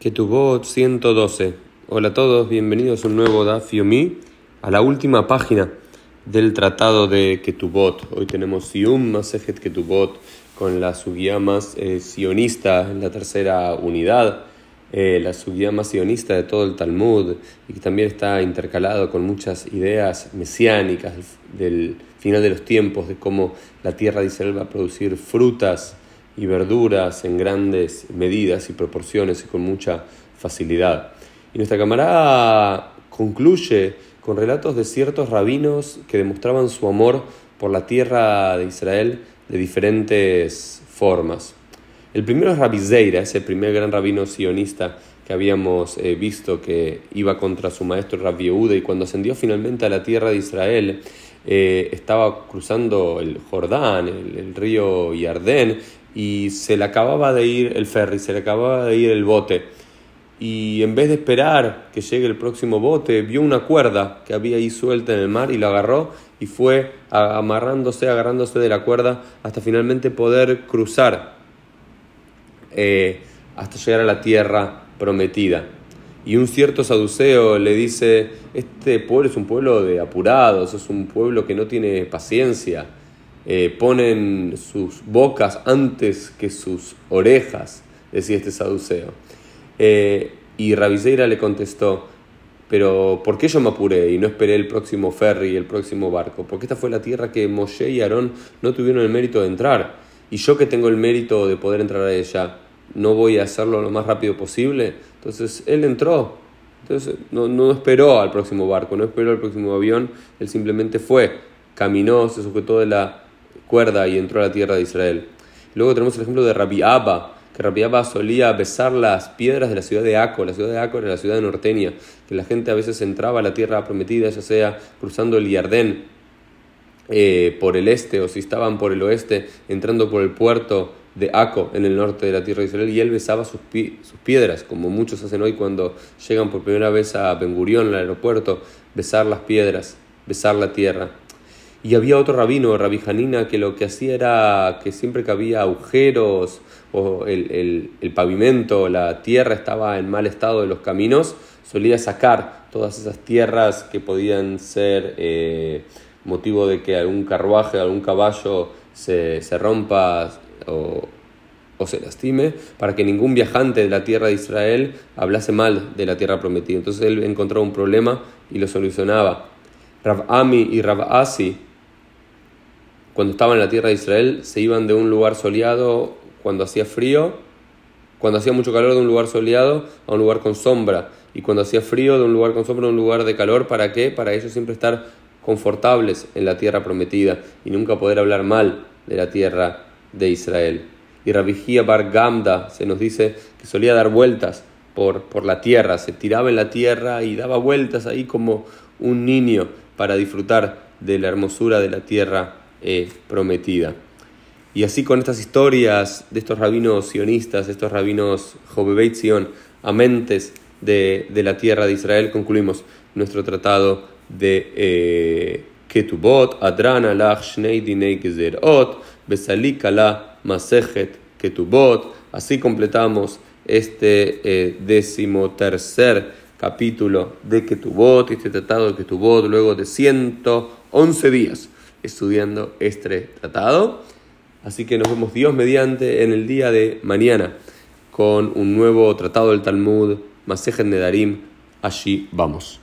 Ketubot 112. Hola a todos, bienvenidos a un nuevo Daf Yomi, a la última página del tratado de Ketubot. Hoy tenemos Sium Masejet Ketubot con la suguía más eh, sionista, la tercera unidad, eh, la suguía más sionista de todo el Talmud y que también está intercalado con muchas ideas mesiánicas del final de los tiempos, de cómo la tierra de Israel va a producir frutas y verduras en grandes medidas y proporciones y con mucha facilidad. Y nuestra camarada concluye con relatos de ciertos rabinos que demostraban su amor por la tierra de Israel de diferentes formas. El primero es Rabbi Zeira, ese primer gran rabino sionista que habíamos eh, visto que iba contra su maestro Rabbi Yehuda y cuando ascendió finalmente a la tierra de Israel, eh, estaba cruzando el Jordán, el, el río Yardén, y se le acababa de ir el ferry, se le acababa de ir el bote. Y en vez de esperar que llegue el próximo bote, vio una cuerda que había ahí suelta en el mar y la agarró y fue amarrándose, agarrándose de la cuerda hasta finalmente poder cruzar eh, hasta llegar a la tierra prometida. Y un cierto saduceo le dice, este pueblo es un pueblo de apurados, es un pueblo que no tiene paciencia eh, ponen sus bocas antes que sus orejas, decía este saduceo. Eh, y Rabiseira le contestó, pero ¿por qué yo me apuré y no esperé el próximo ferry el próximo barco? Porque esta fue la tierra que Moshe y Aarón no tuvieron el mérito de entrar. Y yo que tengo el mérito de poder entrar a ella, no voy a hacerlo lo más rápido posible. Entonces él entró. Entonces no, no esperó al próximo barco, no esperó al próximo avión, él simplemente fue, caminó, se sujetó de la cuerda y entró a la tierra de Israel. Luego tenemos el ejemplo de Rabbi Abba, que Rabbi Abba solía besar las piedras de la ciudad de Aco. La ciudad de Aco era la ciudad de norteña, que la gente a veces entraba a la tierra prometida, ya sea cruzando el Yardén eh, por el este o si estaban por el oeste, entrando por el puerto de Aco en el norte de la tierra de Israel y él besaba sus, sus piedras, como muchos hacen hoy cuando llegan por primera vez a Ben Gurión, al aeropuerto, besar las piedras, besar la tierra. Y había otro rabino, Rabbi Janina, que lo que hacía era que siempre que había agujeros o el, pavimento, la tierra estaba en mal estado de los caminos, solía sacar todas esas tierras que podían ser eh, motivo de que algún carruaje, algún caballo se, rompa o, o, se lastime, para que ningún viajante de la tierra de Israel hablase mal de la tierra prometida. Entonces él encontraba un problema y lo solucionaba. Rav Ami y Rav Asi cuando estaban en la tierra de Israel, se iban de un lugar soleado cuando hacía frío, cuando hacía mucho calor de un lugar soleado a un lugar con sombra, y cuando hacía frío de un lugar con sombra a un lugar de calor, ¿para qué? Para ellos siempre estar confortables en la tierra prometida y nunca poder hablar mal de la tierra de Israel. Y Rabijía Bar Gamda se nos dice que solía dar vueltas por, por la tierra, se tiraba en la tierra y daba vueltas ahí como un niño para disfrutar de la hermosura de la tierra eh, prometida. Y así con estas historias de estos rabinos sionistas, estos rabinos Jobebeit Sion, amentes de, de, la tierra de Israel, concluimos nuestro tratado de eh, Ketubot, Adrana Lach Shnei Dinei Gezerot, Besalikala Masejet Ketubot. Así completamos este eh, decimotercer capítulo de Ketubot, este tratado de Ketubot, luego de 111 días estudiando este tratado. Así que nos vemos Dios mediante en el día de mañana con un nuevo tratado del Talmud, Masejet Nedarim. Allí vamos.